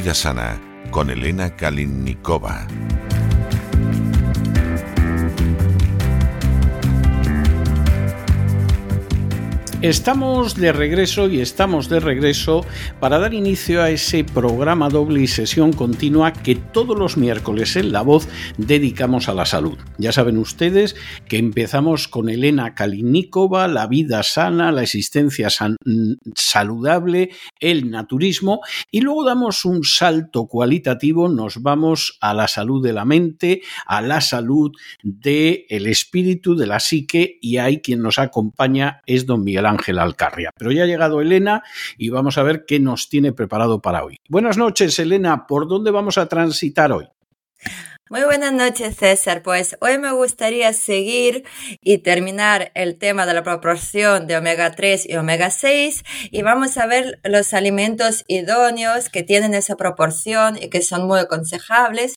Vida Sana con Elena Kalinnikova. Estamos de regreso y estamos de regreso para dar inicio a ese programa doble y sesión continua que todos los miércoles en La Voz dedicamos a la salud. Ya saben ustedes que empezamos con Elena Kalinikova, la vida sana, la existencia saludable, el naturismo y luego damos un salto cualitativo, nos vamos a la salud de la mente, a la salud del espíritu, de la psique y ahí quien nos acompaña es don Miguel Ángel Alcarria. Pero ya ha llegado Elena y vamos a ver qué nos tiene preparado para hoy. Buenas noches, Elena. ¿Por dónde vamos a transitar hoy? Muy buenas noches, César. Pues hoy me gustaría seguir y terminar el tema de la proporción de omega 3 y omega 6 y vamos a ver los alimentos idóneos que tienen esa proporción y que son muy aconsejables.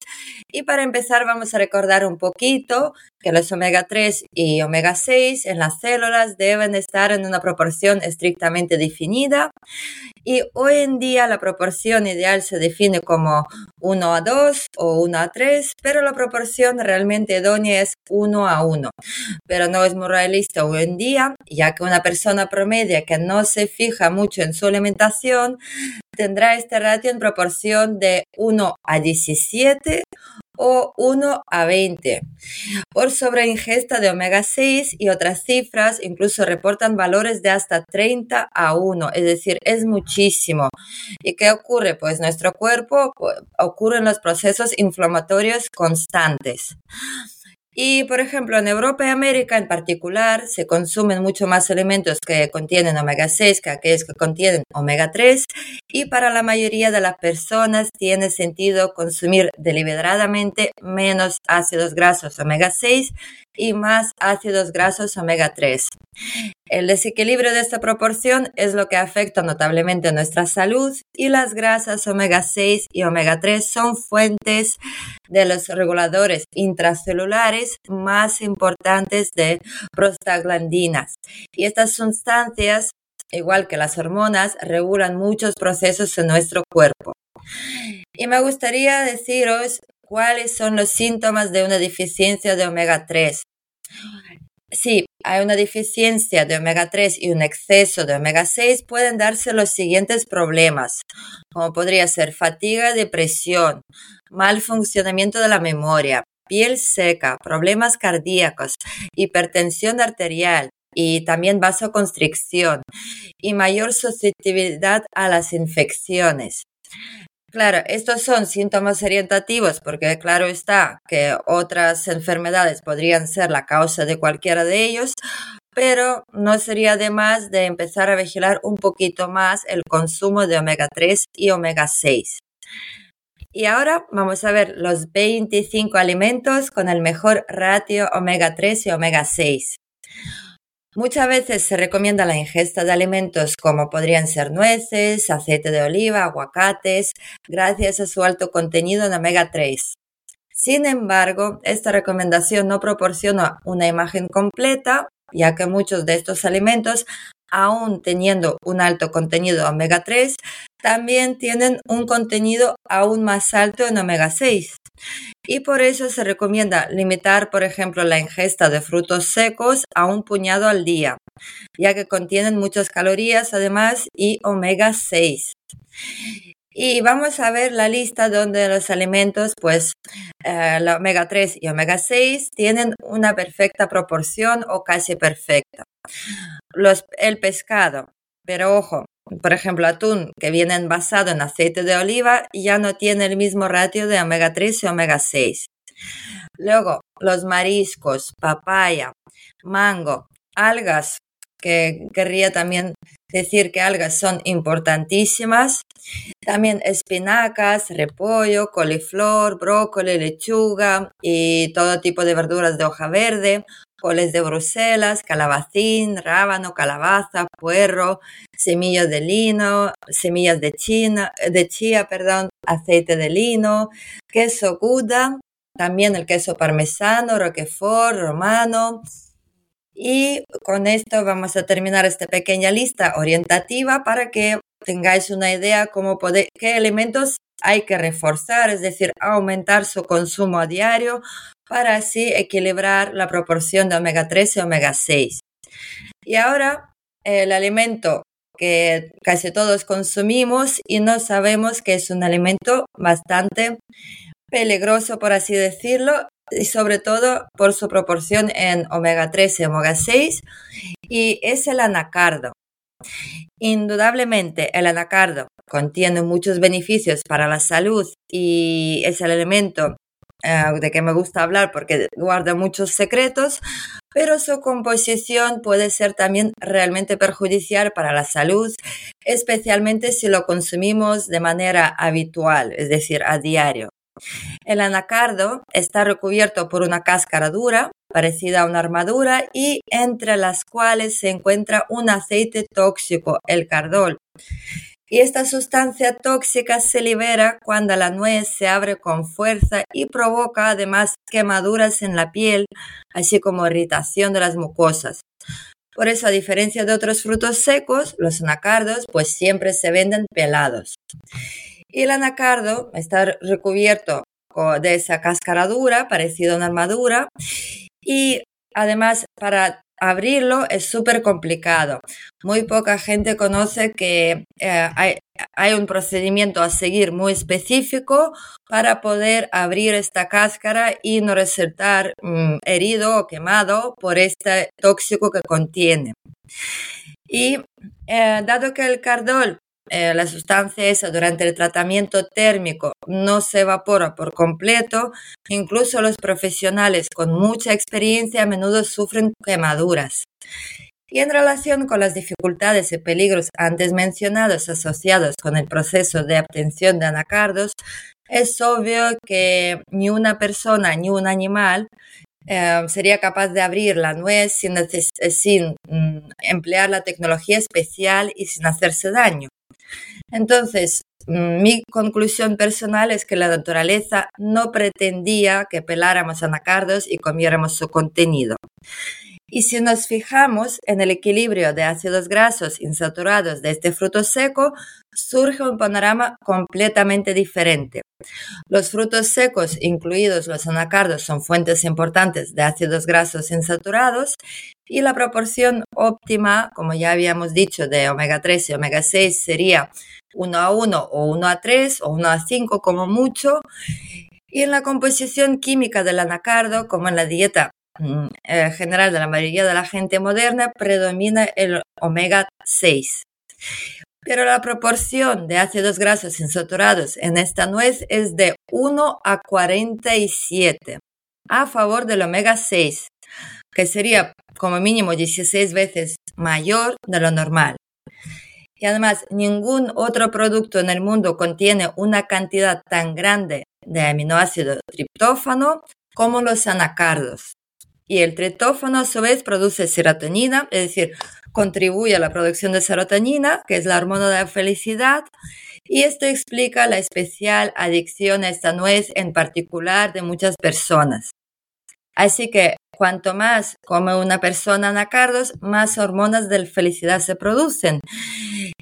Y para empezar vamos a recordar un poquito que los omega 3 y omega 6 en las células deben estar en una proporción estrictamente definida y hoy en día la proporción ideal se define como 1 a 2 o 1 a 3, pero la proporción realmente idónea es 1 a 1. Pero no es muy realista hoy en día, ya que una persona promedia que no se fija mucho en su alimentación tendrá este ratio en proporción de 1 a 17 o 1 a 20. Por sobreingesta de omega 6 y otras cifras incluso reportan valores de hasta 30 a 1, es decir, es muchísimo. ¿Y qué ocurre? Pues nuestro cuerpo pues, ocurren los procesos inflamatorios constantes. Y, por ejemplo, en Europa y América en particular se consumen mucho más alimentos que contienen omega 6 que aquellos que contienen omega 3 y para la mayoría de las personas tiene sentido consumir deliberadamente menos ácidos grasos omega 6 y más ácidos grasos omega 3. El desequilibrio de esta proporción es lo que afecta notablemente nuestra salud y las grasas omega 6 y omega 3 son fuentes de los reguladores intracelulares más importantes de prostaglandinas. Y estas sustancias, igual que las hormonas, regulan muchos procesos en nuestro cuerpo. Y me gustaría deciros cuáles son los síntomas de una deficiencia de omega 3. Si hay una deficiencia de omega 3 y un exceso de omega 6, pueden darse los siguientes problemas, como podría ser fatiga, depresión, mal funcionamiento de la memoria, piel seca, problemas cardíacos, hipertensión arterial y también vasoconstricción y mayor susceptibilidad a las infecciones. Claro, estos son síntomas orientativos porque claro está que otras enfermedades podrían ser la causa de cualquiera de ellos, pero no sería de más de empezar a vigilar un poquito más el consumo de omega 3 y omega 6. Y ahora vamos a ver los 25 alimentos con el mejor ratio omega 3 y omega 6. Muchas veces se recomienda la ingesta de alimentos como podrían ser nueces, aceite de oliva, aguacates, gracias a su alto contenido en omega 3. Sin embargo, esta recomendación no proporciona una imagen completa, ya que muchos de estos alimentos, aún teniendo un alto contenido omega 3, también tienen un contenido aún más alto en omega 6. Y por eso se recomienda limitar, por ejemplo, la ingesta de frutos secos a un puñado al día, ya que contienen muchas calorías además y omega 6. Y vamos a ver la lista donde los alimentos, pues eh, la omega 3 y omega 6 tienen una perfecta proporción o casi perfecta. Los, el pescado, pero ojo, por ejemplo, atún que viene envasado en aceite de oliva ya no tiene el mismo ratio de omega 3 y omega 6. Luego, los mariscos, papaya, mango, algas, que querría también decir que algas son importantísimas. También espinacas, repollo, coliflor, brócoli, lechuga y todo tipo de verduras de hoja verde, coles de Bruselas, calabacín, rábano, calabaza, puerro, semillas de lino, semillas de, china, de chía, perdón, aceite de lino, queso Gouda, también el queso parmesano, roquefort, romano. Y con esto vamos a terminar esta pequeña lista orientativa para que tengáis una idea cómo qué elementos hay que reforzar, es decir, aumentar su consumo a diario para así equilibrar la proporción de omega 3 y omega 6. Y ahora el alimento que casi todos consumimos y no sabemos que es un alimento bastante peligroso, por así decirlo, y sobre todo por su proporción en omega 3 y omega 6, y es el anacardo. Indudablemente, el anacardo contiene muchos beneficios para la salud y es el elemento eh, de que me gusta hablar porque guarda muchos secretos, pero su composición puede ser también realmente perjudicial para la salud, especialmente si lo consumimos de manera habitual, es decir, a diario. El anacardo está recubierto por una cáscara dura, parecida a una armadura, y entre las cuales se encuentra un aceite tóxico, el cardol. Y esta sustancia tóxica se libera cuando la nuez se abre con fuerza y provoca además quemaduras en la piel, así como irritación de las mucosas. Por eso, a diferencia de otros frutos secos, los anacardos pues siempre se venden pelados. Y el anacardo está recubierto de esa cáscara dura, parecido a una armadura, y además para abrirlo es súper complicado. Muy poca gente conoce que eh, hay, un procedimiento a seguir muy específico para poder abrir esta cáscara y no resultar mm, herido o quemado por este tóxico que contiene. Y eh, dado que el cardol eh, la sustancia esa durante el tratamiento térmico no se evapora por completo, incluso los profesionales con mucha experiencia a menudo sufren quemaduras. Y en relación con las dificultades y peligros antes mencionados asociados con el proceso de obtención de anacardos, es obvio que ni una persona ni un animal eh, sería capaz de abrir la nuez sin, sin mm, emplear la tecnología especial y sin hacerse daño. Entonces, mm, mi conclusión personal es que la naturaleza no pretendía que peláramos anacardos y comiéramos su contenido. Y si nos fijamos en el equilibrio de ácidos grasos insaturados de este fruto seco, surge un panorama completamente diferente. Los frutos secos, incluidos los anacardos, son fuentes importantes de ácidos grasos insaturados y la proporción óptima, como ya habíamos dicho, de omega 3 y omega 6 sería 1 a 1 o 1 a 3 o 1 a 5 como mucho. Y en la composición química del anacardo, como en la dieta eh, general de la mayoría de la gente moderna, predomina el omega 6. Pero la proporción de ácidos grasos insaturados en esta nuez es de 1 a 47 a favor del omega 6, que sería como mínimo 16 veces mayor de lo normal. Y además, ningún otro producto en el mundo contiene una cantidad tan grande de aminoácido triptófano como los anacardos. Y el triptófano a su vez produce serotonina, es decir, contribuye a la producción de serotonina, que es la hormona de la felicidad, y esto explica la especial adicción a esta nuez en particular de muchas personas. Así que cuanto más come una persona anacardos, más hormonas de felicidad se producen.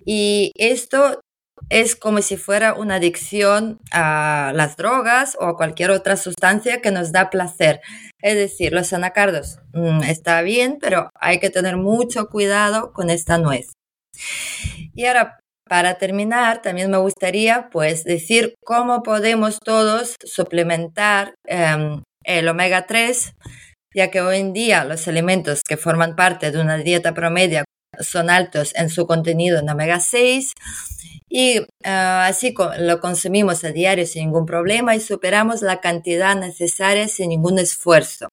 Y esto es como si fuera una adicción a las drogas o a cualquier otra sustancia que nos da placer. Es decir, los anacardos mm, está bien, pero hay que tener mucho cuidado con esta nuez. Y ahora, para terminar, también me gustaría pues decir cómo podemos todos suplementar em, el omega 3, ya que hoy en día los alimentos que forman parte de una dieta promedia son altos en su contenido en omega 6 y eh, así lo consumimos a diario sin ningún problema y superamos la cantidad necesaria sin ningún esfuerzo.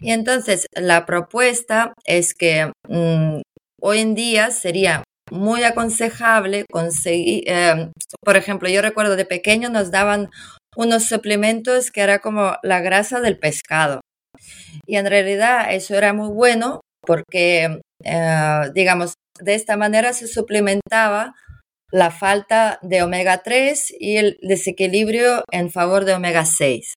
Y entonces la propuesta es que mm, hoy en día sería muy aconsejable conseguir, eh, por ejemplo, yo recuerdo de pequeño nos daban unos suplementos que era como la grasa del pescado. Y en realidad eso era muy bueno porque, eh, digamos, de esta manera se suplementaba la falta de omega 3 y el desequilibrio en favor de omega 6.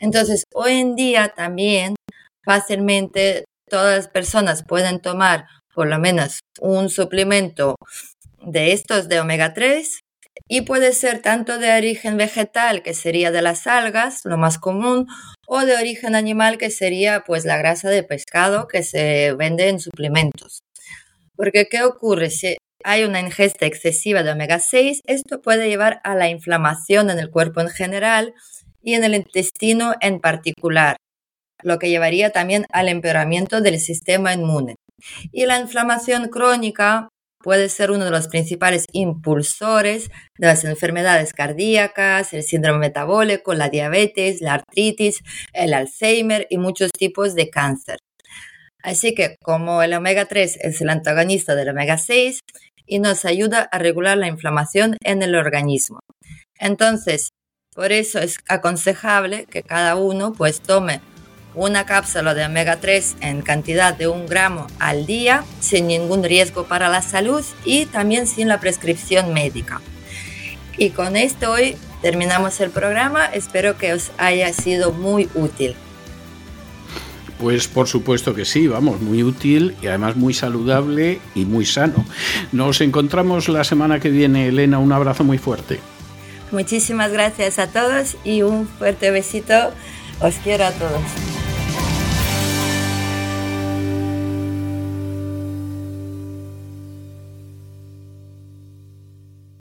Entonces, hoy en día también fácilmente todas las personas pueden tomar por lo menos un suplemento de estos de omega 3 y puede ser tanto de origen vegetal, que sería de las algas, lo más común, o de origen animal, que sería pues la grasa de pescado que se vende en suplementos. Porque ¿qué ocurre? Si hay una ingesta excesiva de omega 6, esto puede llevar a la inflamación en el cuerpo en general y en el intestino en particular, lo que llevaría también al empeoramiento del sistema inmune. Y la inflamación crónica puede ser uno de los principales impulsores de las enfermedades cardíacas, el síndrome metabólico, la diabetes, la artritis, el Alzheimer y muchos tipos de cáncer. Así que como el omega 3 es el antagonista del omega 6 y nos ayuda a regular la inflamación en el organismo. Entonces, por eso es aconsejable que cada uno pues tome una cápsula de omega 3 en cantidad de un gramo al día sin ningún riesgo para la salud y también sin la prescripción médica. Y con esto hoy terminamos el programa. Espero que os haya sido muy útil. Pues por supuesto que sí, vamos, muy útil y además muy saludable y muy sano. Nos encontramos la semana que viene, Elena, un abrazo muy fuerte. Muchísimas gracias a todos y un fuerte besito. Os quiero a todos.